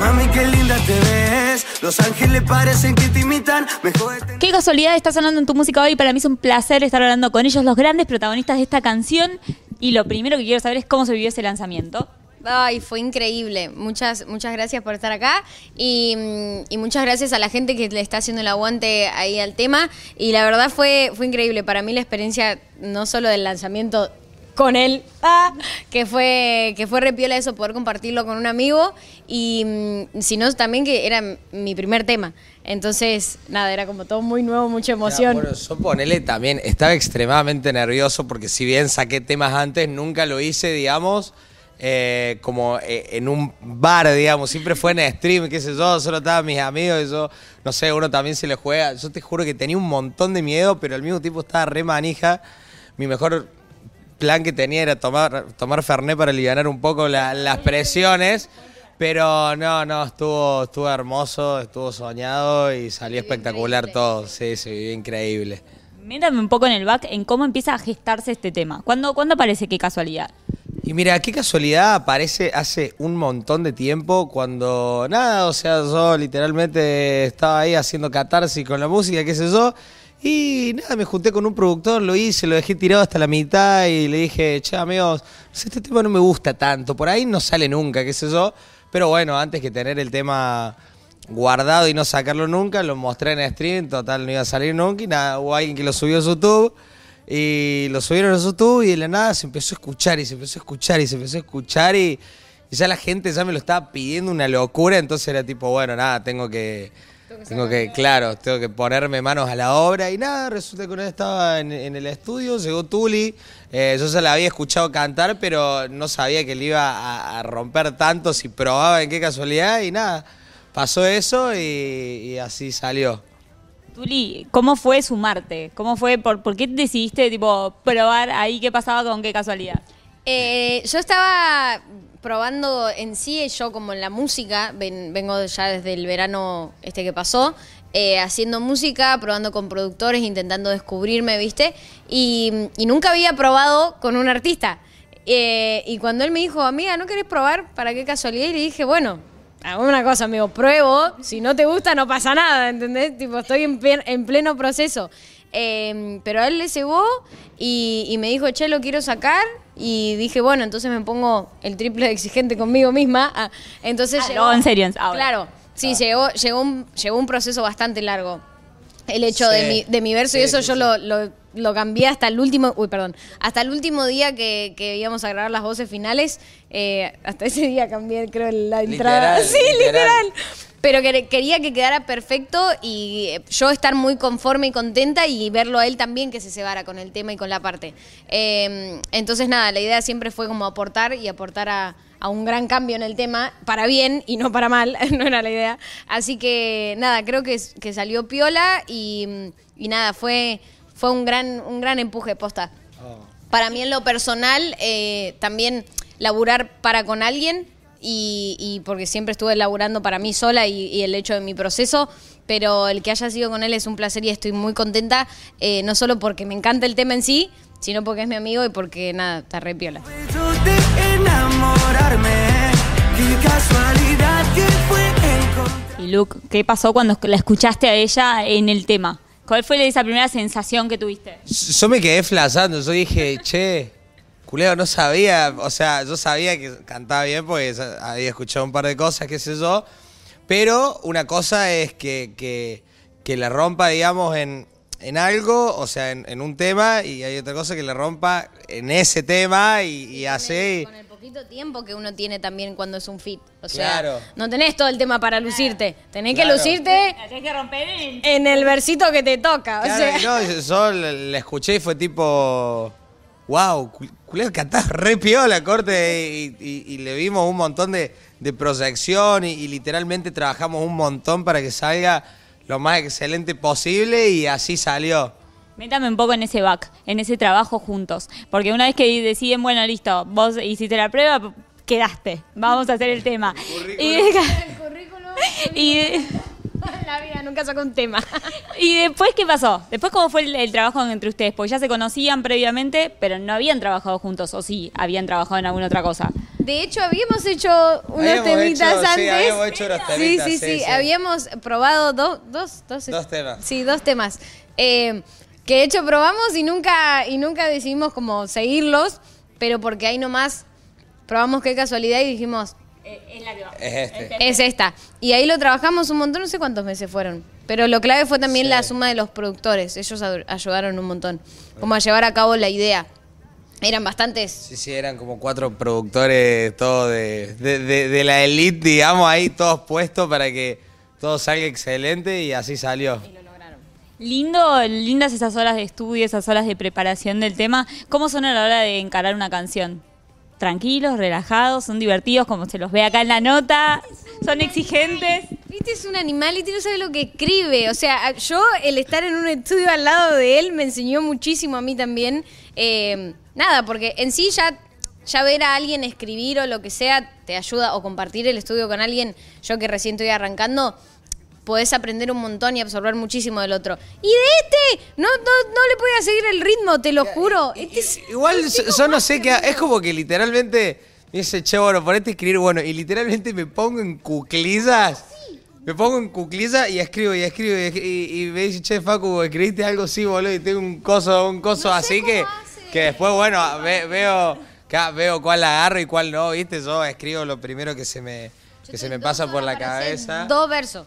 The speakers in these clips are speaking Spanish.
Mami, qué linda te ves. Los ángeles parecen que te imitan. Mejor Qué casualidad está sonando en tu música hoy. Para mí es un placer estar hablando con ellos, los grandes protagonistas de esta canción. Y lo primero que quiero saber es cómo se vivió ese lanzamiento. Ay, fue increíble. Muchas, muchas gracias por estar acá y, mm, y muchas gracias a la gente que le está haciendo el aguante ahí al tema. Y la verdad fue, fue increíble. Para mí la experiencia no solo del lanzamiento con él, ah, que fue que fue repiola eso, poder compartirlo con un amigo y mm, sino también que era mi primer tema. Entonces, nada, era como todo muy nuevo, mucha emoción. Bueno, yo ponele también, estaba extremadamente nervioso porque si bien saqué temas antes, nunca lo hice, digamos, eh, como eh, en un bar, digamos, siempre fue en stream, qué sé yo, solo estaban mis amigos y yo, no sé, uno también se le juega. Yo te juro que tenía un montón de miedo, pero al mismo tiempo estaba re manija. Mi mejor plan que tenía era tomar, tomar Fernet para aliviar un poco la- las presiones. Pero no, no, estuvo, estuvo hermoso, estuvo soñado y salió espectacular increíble. todo. Sí, sí, vivió increíble. Métame un poco en el back en cómo empieza a gestarse este tema. ¿Cuándo, ¿cuándo aparece qué casualidad? Y mira, qué casualidad aparece hace un montón de tiempo cuando nada, o sea, yo literalmente estaba ahí haciendo catarsis con la música, qué sé yo, y nada, me junté con un productor, lo hice, lo dejé tirado hasta la mitad y le dije, che, amigos, este tema no me gusta tanto, por ahí no sale nunca, qué sé yo, pero bueno, antes que tener el tema guardado y no sacarlo nunca, lo mostré en stream, total no iba a salir nunca y nada, hubo alguien que lo subió a YouTube. Y lo subieron a YouTube y de la nada se empezó a escuchar y se empezó a escuchar y se empezó a escuchar y ya la gente ya me lo estaba pidiendo una locura, entonces era tipo, bueno, nada, tengo que, tengo que, claro, tengo que ponerme manos a la obra y nada, resulta que una vez estaba en, en el estudio, llegó Tuli, eh, yo ya la había escuchado cantar, pero no sabía que le iba a, a romper tanto si probaba en qué casualidad y nada, pasó eso y, y así salió. Tuli, ¿cómo fue sumarte? ¿Cómo fue? ¿Por, por qué decidiste tipo probar ahí qué pasaba con qué casualidad? Eh, yo estaba probando en sí, yo como en la música, ven- vengo ya desde el verano este que pasó, eh, haciendo música, probando con productores, intentando descubrirme, ¿viste? Y, y nunca había probado con un artista. Eh, y cuando él me dijo, amiga, ¿no querés probar? ¿Para qué casualidad? Y le dije, bueno, una cosa, amigo, pruebo, si no te gusta no pasa nada, ¿entendés? Tipo, estoy en, en pleno proceso. Eh, pero a él le cebó y, y me dijo, che, lo quiero sacar. Y dije, bueno, entonces me pongo el triple de exigente conmigo misma. Ah, entonces Ah, llegó. no, en serio, ahora. Claro, sí, llegó, llegó, un, llegó un proceso bastante largo. El hecho Sí. de, mi, de mi verso y eso sí, yo sí. Lo, lo, lo cambié hasta el último, uy, perdón, hasta el último día que, que íbamos a grabar las voces finales. eh, hasta ese día cambié, creo, la entrada. Literal, sí, literal. literal. Pero que- quería que quedara perfecto y eh, yo estar muy conforme y contenta y verlo a él también que se cebara con el tema y con la parte. Eh, entonces, nada, la idea siempre fue como aportar y aportar a, a un gran cambio en el tema, para bien y no para mal, no era la idea. Así que, nada, creo que, que salió piola y, y nada, fue, fue un, gran, un gran empuje posta. Para mí en lo personal, eh, también laburar para con alguien y, y porque siempre estuve laburando para mí sola y, y el hecho de mi proceso, pero el que haya sido con él es un placer y estoy muy contenta, eh, no solo porque me encanta el tema en sí, sino porque es mi amigo y porque nada, está re piola. Y Luke, ¿qué pasó cuando la escuchaste a ella en el tema? ¿Cuál fue esa primera sensación que tuviste? Yo me quedé flashando, yo dije, che, culeo, no sabía, o sea, yo sabía que cantaba bien porque había escuchado un par de cosas, qué sé yo, pero una cosa es que, que, que la rompa, digamos, en, en algo, o sea, en, en un tema, y hay otra cosa que la rompa en ese tema y, y así. Con el poquito tiempo que uno tiene también cuando es un fit. O sea, Claro. no tenés todo el tema para lucirte, tenés que lucirte tenés que romper en... en el versito que te toca. o Claro, sea. y no, yo- yo la escuché y fue tipo, wow, culeo, cantás re piola, corte, y, y- y le vimos un montón de, de proyección y, y literalmente trabajamos un montón para que salga lo más excelente posible y así salió. Métame un poco en ese back, en ese trabajo juntos. Porque una vez que deciden, bueno, listo, vos hiciste la prueba, quedaste, vamos a hacer el tema. Y, y, La vida nunca saca un tema. y después, ¿qué pasó? Después, ¿cómo fue el, el trabajo entre ustedes? Porque ya se conocían previamente, pero no habían trabajado juntos, o sí, habían trabajado en alguna otra cosa. De hecho, habíamos hecho unos Habíamos temitas hecho- sí, antes. habíamos hecho unos temitas, sí, sí, sí, sí, sí. Habíamos probado dos, dos, dos, Dos temas. Sí, dos temas. Eh, que de hecho probamos y nunca, y nunca decidimos como seguirlos, pero porque ahí nomás probamos qué casualidad y dijimos, es la que va. Es este. es esta. Y ahí lo trabajamos un montón, no sé cuántos meses fueron. Pero lo clave fue también Sí. la suma de los productores. Ellos ayudaron un montón. Como a llevar a cabo la idea. Eran bastantes. Sí, sí, eran como cuatro productores, todos de, de, de- de la elite, digamos, ahí todos puestos para que todo salga excelente y así salió. Lindo, lindas esas horas de estudio, esas horas de preparación del tema. ¿Cómo son a la hora de encarar una canción? Tranquilos, relajados, son divertidos, como se los ve acá en la nota, son exigentes. Viste, es un animal y no sabe lo que escribe. O sea, yo el estar en un estudio al lado de él me enseñó muchísimo a mí también. Eh, nada, porque en sí ya, ya ver a alguien escribir o lo que sea te ayuda, o compartir el estudio con alguien, yo que recién estoy arrancando, podés aprender un montón y absorber muchísimo del otro. Y de este, no, no, no le podía seguir el ritmo, te lo juro. Este es- Igual yo, no sé qué, es como que literalmente me dice, che, bueno, ponete a escribir, bueno, y literalmente me pongo en cuclillas. Me pongo en cuclillas y escribo y escribo y, y- y me dice, che, Facu, escribiste algo sí, boludo, y tengo un coso, un coso así que, que después, bueno, ve- veo, veo cuál agarro y cuál no, ¿viste? Yo escribo lo primero que se me, que se me pasa por la cabeza. Dos versos.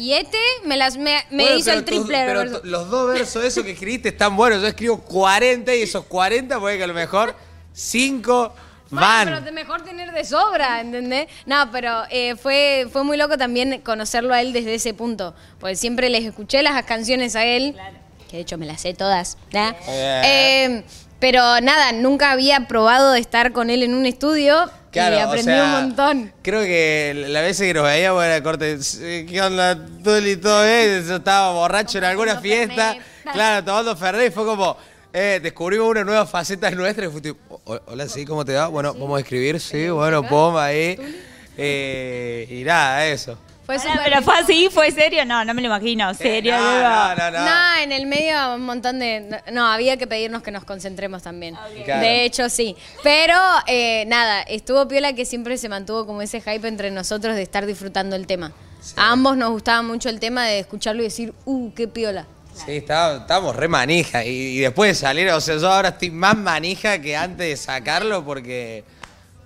Y este me, las, me, me Bueno, hizo pero el triple. de pero los dos versos esos que escribiste están buenos. Yo escribo 40 y esos 40 puede que a lo mejor 5 Bueno, van. pero te- mejor tener de sobra, ¿entendés? No, pero eh, fue, fue muy loco también conocerlo a él desde ese punto. Porque siempre les escuché las canciones a él, que de hecho me las sé todas. Bien. Eh, pero nada, nunca había probado de estar con él en un estudio Claro, y o aprendí sea, un montón. Creo que la vez que nos veíamos era corte. ¿Qué onda, Tuli? ¿Todo bien? Yo estaba borracho en alguna fiesta. Fernet. Claro, tomando Fernet y fue como. Eh, descubrimos una nueva faceta nuestra y fue tipo, "O- hola, sí, ¿cómo te va? Bueno, vamos a escribir, sí, bueno, pum, ahí. Eh, y nada, eso. Fue pero fue así, fue serio, no, no me lo imagino, serio. Eh, no, digo. no, no, no. No, en el medio un montón de... No, había que pedirnos que nos concentremos también. Claro. De hecho, sí. Pero eh, nada, estuvo piola que siempre se mantuvo como ese hype entre nosotros de estar disfrutando el tema. A ambos nos gustaba mucho el tema de escucharlo y decir, uh, qué piola. Sí, estábamos, estábamos re manija. Y, y después de salir, o sea, yo ahora estoy más manija que antes de sacarlo porque.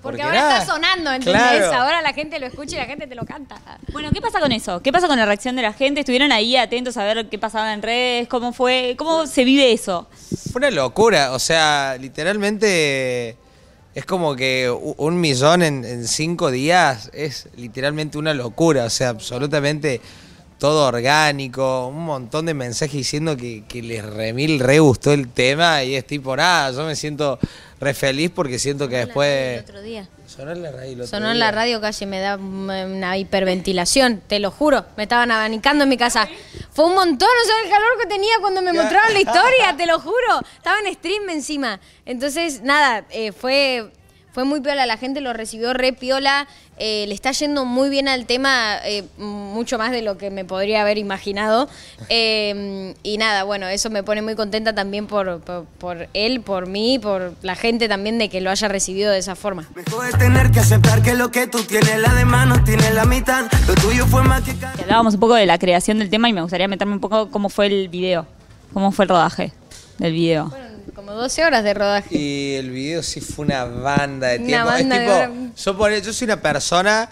Porque, porque ahora está sonando, ¿entendés? Claro. Ahora la gente lo escucha y la gente te lo canta. Bueno, ¿qué pasa con eso? ¿Qué pasa con la reacción de la gente? ¿Estuvieron ahí atentos a ver qué pasaba en redes? ¿Cómo fue? ¿Cómo se vive eso? Fue una locura. O sea, literalmente. Es como que un millón en, en cinco días es literalmente una locura. O sea, absolutamente todo orgánico. Un montón de mensajes diciendo que, que les remil re gustó el tema. Y es tipo, nada, yo me siento re feliz porque siento que El después. otro día. Sonó en la radio el otro Sonó en la radio casi me da una hiperventilación, te lo juro. Me estaban abanicando en mi casa. Fue un montón, no sabes el calor que tenía cuando me mostraron la historia, te lo juro. Estaba en stream encima. Entonces, nada, eh, fue, fue muy piola. La gente lo recibió re piola. Eh, le está yendo muy bien al tema, eh, mucho más de lo que me podría haber imaginado. Eh, y nada, bueno, eso me pone muy contenta también por, por, por él, por mí, por la gente también de que lo haya recibido de esa forma. Mejor es tener que aceptar que lo que tú tienes, la de mano tiene la mitad. Lo tuyo fue más que cada... Que Hablábamos un poco de la creación del tema y me gustaría meterme un poco cómo fue el video, cómo fue el rodaje del video. Fueron como 12 horas de rodaje. Y el video sí fue una banda de tiempo. banda es de tipo, hora- yo, pone- yo soy una persona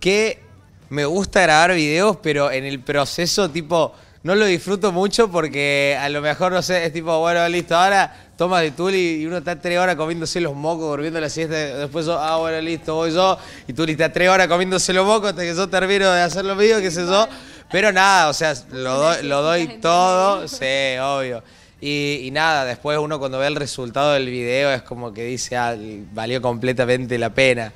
que me gusta grabar videos, pero en el proceso, tipo, no lo disfruto mucho porque a lo mejor, no sé, es tipo, bueno, listo, ahora toma de Tuli y uno está tres horas comiéndose los mocos, durmiendo la siesta, después yo, ah, bueno, listo, voy yo, y Tuli está tres horas comiéndose los mocos hasta que yo termino de hacer los videos, qué sé yo. Pero nada, o sea, lo doy, lo doy todo, sí, obvio. Y, y nada, después uno cuando ve el resultado del video es como que dice, ah, valió completamente la pena.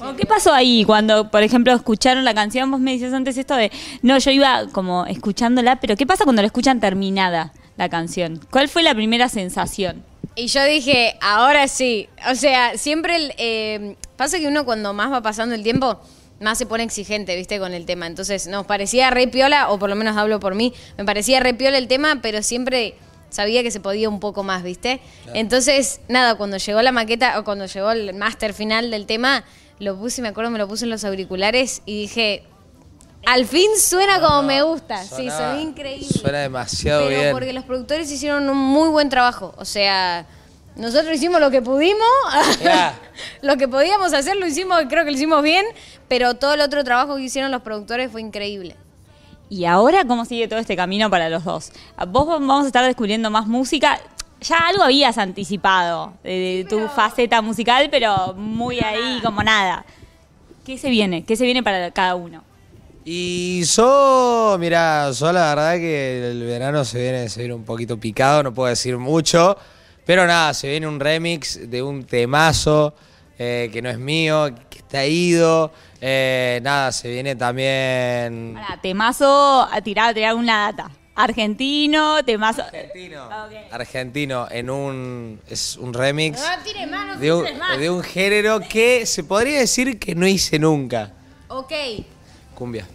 Bueno, ¿Qué pasó ahí cuando, por ejemplo, escucharon la canción? Vos me decías antes esto de, no, yo iba como escuchándola, pero ¿qué pasa cuando la escuchan terminada la canción? ¿Cuál fue la primera sensación? Y yo dije, ahora sí. O sea, siempre el, eh, pasa que uno cuando más va pasando el tiempo, más se pone exigente, viste, con el tema. Entonces, nos parecía re piola, o por lo menos hablo por mí, me parecía re piola el tema, pero siempre sabía que se podía un poco más, ¿viste? Entonces, nada, cuando llegó la maqueta o cuando llegó el máster final del tema, lo puse, me acuerdo, me lo puse en los auriculares y dije, al fin suena como me gusta. sí, Suena- increíble. Suena demasiado Pero bien. porque los productores hicieron un muy buen trabajo. O sea, nosotros hicimos lo que pudimos. Lo que podíamos hacer lo hicimos, creo que lo hicimos bien. Pero todo el otro trabajo que hicieron los productores fue increíble. ¿Y ahora cómo sigue todo este camino para los dos? Vos vamos a estar descubriendo más música. Ya algo habías anticipado de, de tu faceta musical, pero muy ahí como nada. ¿Qué se viene? ¿Qué se viene para cada uno? Y yo, mira, yo la verdad que el verano se viene, se viene un poquito picado, no puedo decir mucho, pero nada, se viene un remix de un temazo eh, que no es mío, que está ido, eh, nada, se viene también... Pará, temazo a tirar, tirar una data. Argentino, temazo. Argentino, Ok. argentino, en un, es un remix tires más, no de un, de un género que se podría decir que no hice nunca, Ok. cumbia.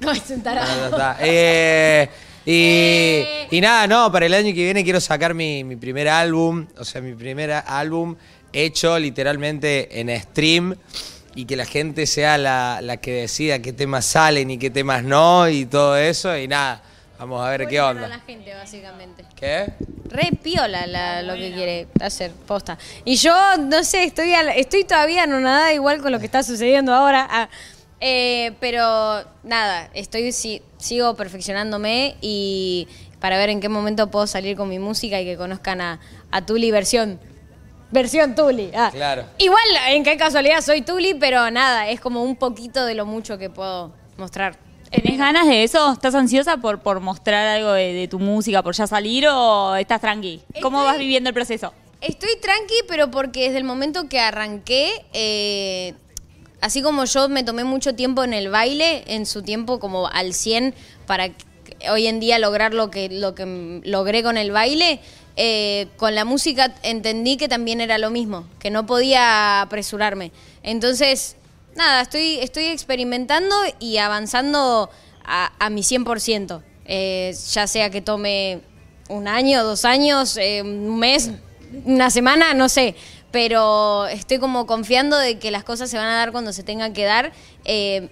No, es un tarado. No. Eh, y, y nada, no, para el año que viene quiero sacar mi, mi primer álbum, o sea, mi primer álbum hecho literalmente en stream y que la gente sea la, la que decida qué temas salen y qué temas no y todo eso y nada, vamos a ver qué onda. la gente, básicamente. ¿Qué? Re piola la- lo que quiere hacer, posta. Y yo, no sé, estoy, al- estoy todavía anonadada igual con lo que está sucediendo ahora. Ah, eh, pero nada, estoy si- sigo perfeccionándome y para ver en qué momento puedo salir con mi música y que conozcan a, a Tuli versión. Versión Tuli. ah. Claro. Igual, en qué casualidad soy Tuli, pero nada, es como un poquito de lo mucho que puedo mostrar. ¿Tenés ganas de eso? ¿Estás ansiosa por, por mostrar algo de, de tu música, por ya salir o estás tranqui? ¿Cómo Estoy- vas viviendo el proceso? Estoy tranqui, pero porque desde el momento que arranqué, eh, así como yo me tomé mucho tiempo en el baile, en su tiempo como al 100, para que- hoy en día lograr lo que, lo que mm, logré con el baile, eh, con la música entendí que también era lo mismo, que no podía apresurarme. Entonces, nada, estoy, estoy experimentando y avanzando a, mi 100%. Eh, ya sea que tome un año, dos años, eh, un mes, una semana, no sé. Pero estoy como confiando de que las cosas se van a dar cuando se tengan que dar,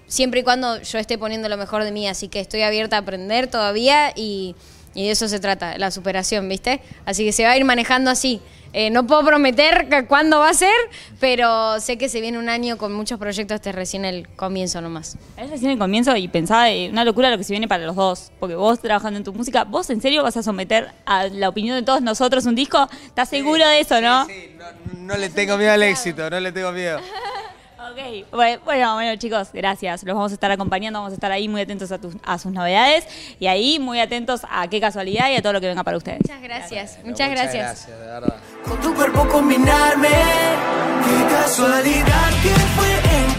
siempre y cuando yo esté poniendo lo mejor de mí. Así que estoy abierta a aprender todavía y, y de eso se trata, la superación, ¿viste? Así que se va a ir manejando así. Eh, no puedo prometer cuándo va a ser, pero sé que se viene un año con muchos proyectos, este es recién el comienzo nomás. Es recién el comienzo y pensaba eh, una locura lo que se viene para los dos. Porque vos trabajando en tu música, ¿vos en serio vas a someter a la opinión de todos nosotros un disco? ¿Estás seguro de eso, no? Sí, no, no le tengo miedo al éxito, no le tengo miedo. Ok, bueno, bueno, bueno, chicos, gracias. Los vamos a estar acompañando, vamos a estar ahí muy atentos a, tus- a sus novedades y ahí muy atentos a qué casualidad y a todo lo que venga para ustedes. Muchas gracias, muchas gracias. gracias, de verdad. Con tu cuerpo combinarme, qué casualidad.